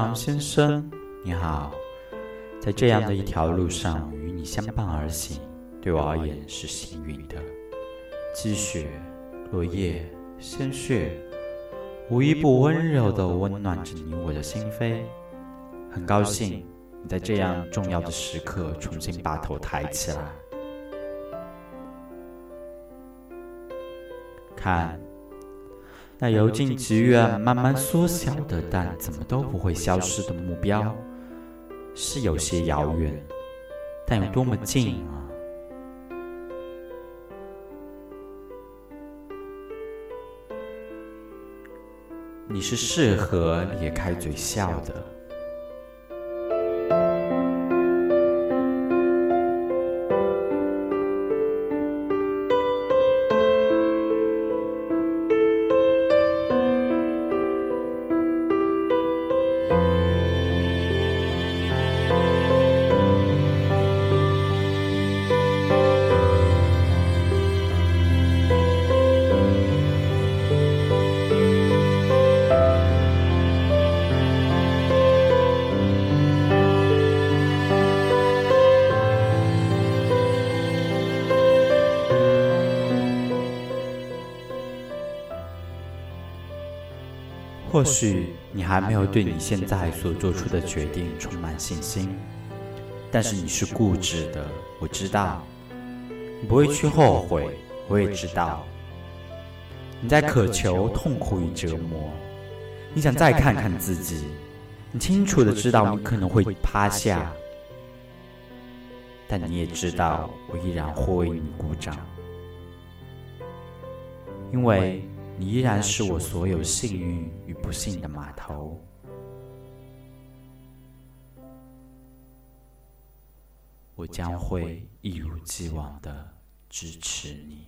洪阳先生，你好，在这样的一条路上与你相伴而行，对我而言是幸运的。积雪、落叶、鲜血，无一不温柔地温暖着你我的心扉。很高兴你在这样重要的时刻重新把头抬起来，看。那由近及远、慢慢缩小的，但怎么都不会消失的目标，是有些遥远，但有多么近啊！你是适合咧开嘴笑的。或许你还没有对你现在所做出的决定充满信心，但是你是固执的，我知道。你不会去后悔，我也知道。你在渴求痛苦与折磨，你想再看看自己，你清楚的知道你可能会趴下，但你也知道我依然会为你鼓掌，因为。你依然是我所有幸运与不幸的码头，我将会一如既往的支持你。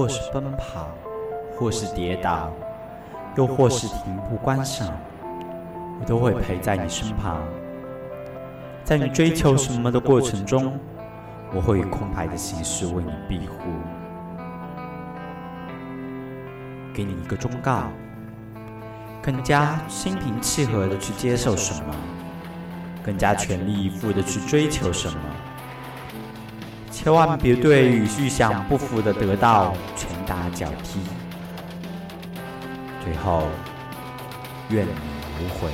或是奔跑，或是跌倒，又或是停步观赏，我都会陪在你身旁。在你追求什么的过程中，我会以空白的形式为你庇护。给你一个忠告：更加心平气和的去接受什么，更加全力以赴的去追求什么。千万别对与预想不符的得到拳打脚踢，最后愿你无悔。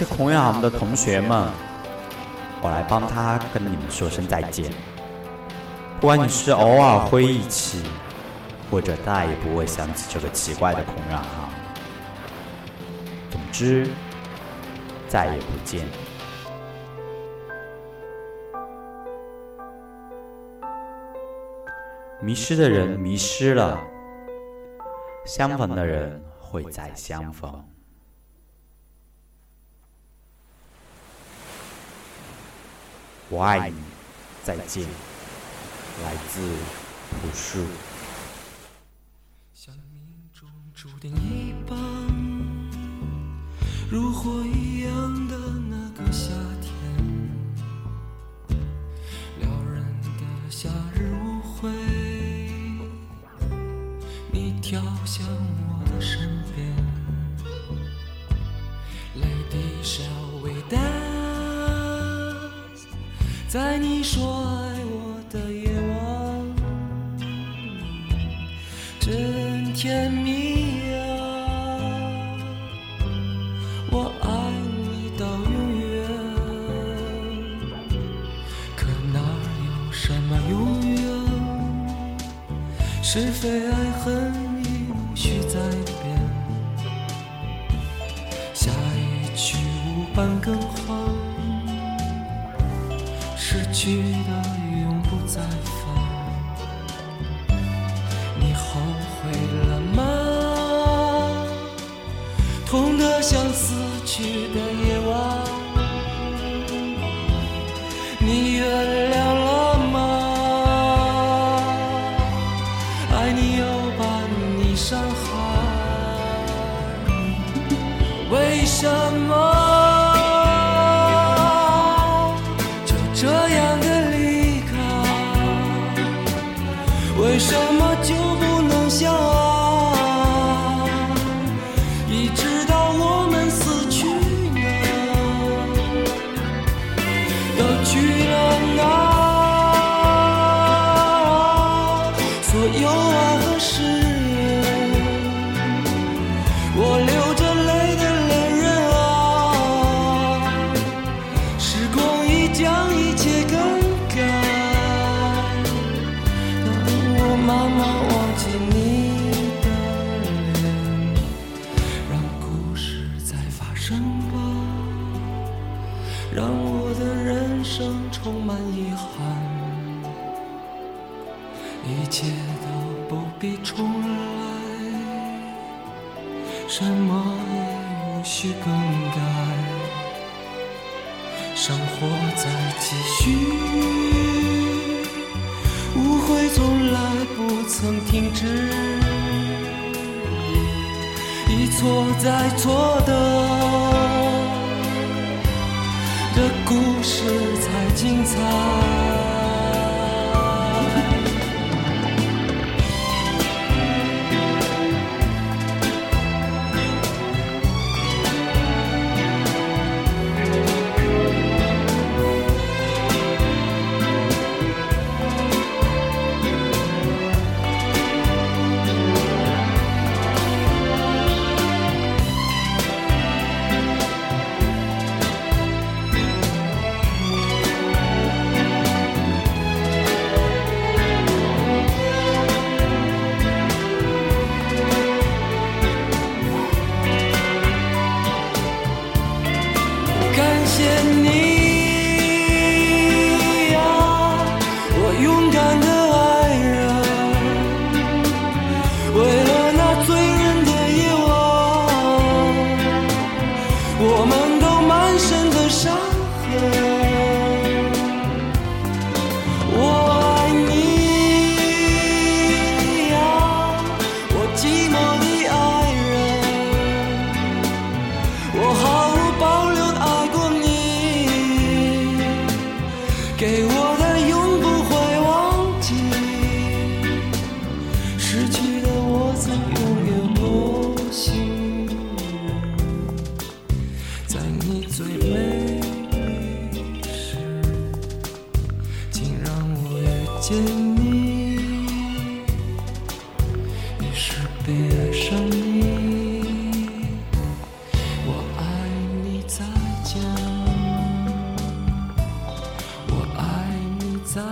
些孔远航的同学们，我来帮他跟你们说声再见。不管你是偶尔会忆起，或者再也不会想起这个奇怪的孔远航，总之，再也不见。迷失的人迷失了，相逢的人会再相逢。我爱你，再见。来自朴树。像命中注定一般，如火一样的那个夏在你说爱我的夜晚，真甜蜜呀、我爱你到永远，可哪有什么永远？是非爱恨已无需再辩，下一句无伴更去的永不再返。你后悔了吗？痛得像死去的夜晚。你原谅了吗？爱你又把你伤害，为什么？一切都不必重来，什么也无需更改。生活在继续，误会从来不曾停止，一错再错的，的故事才精彩。见你，于是被爱上你。我爱你，再见。我爱你，再